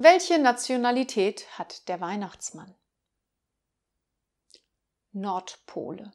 Welche Nationalität hat der Weihnachtsmann? Nordpole.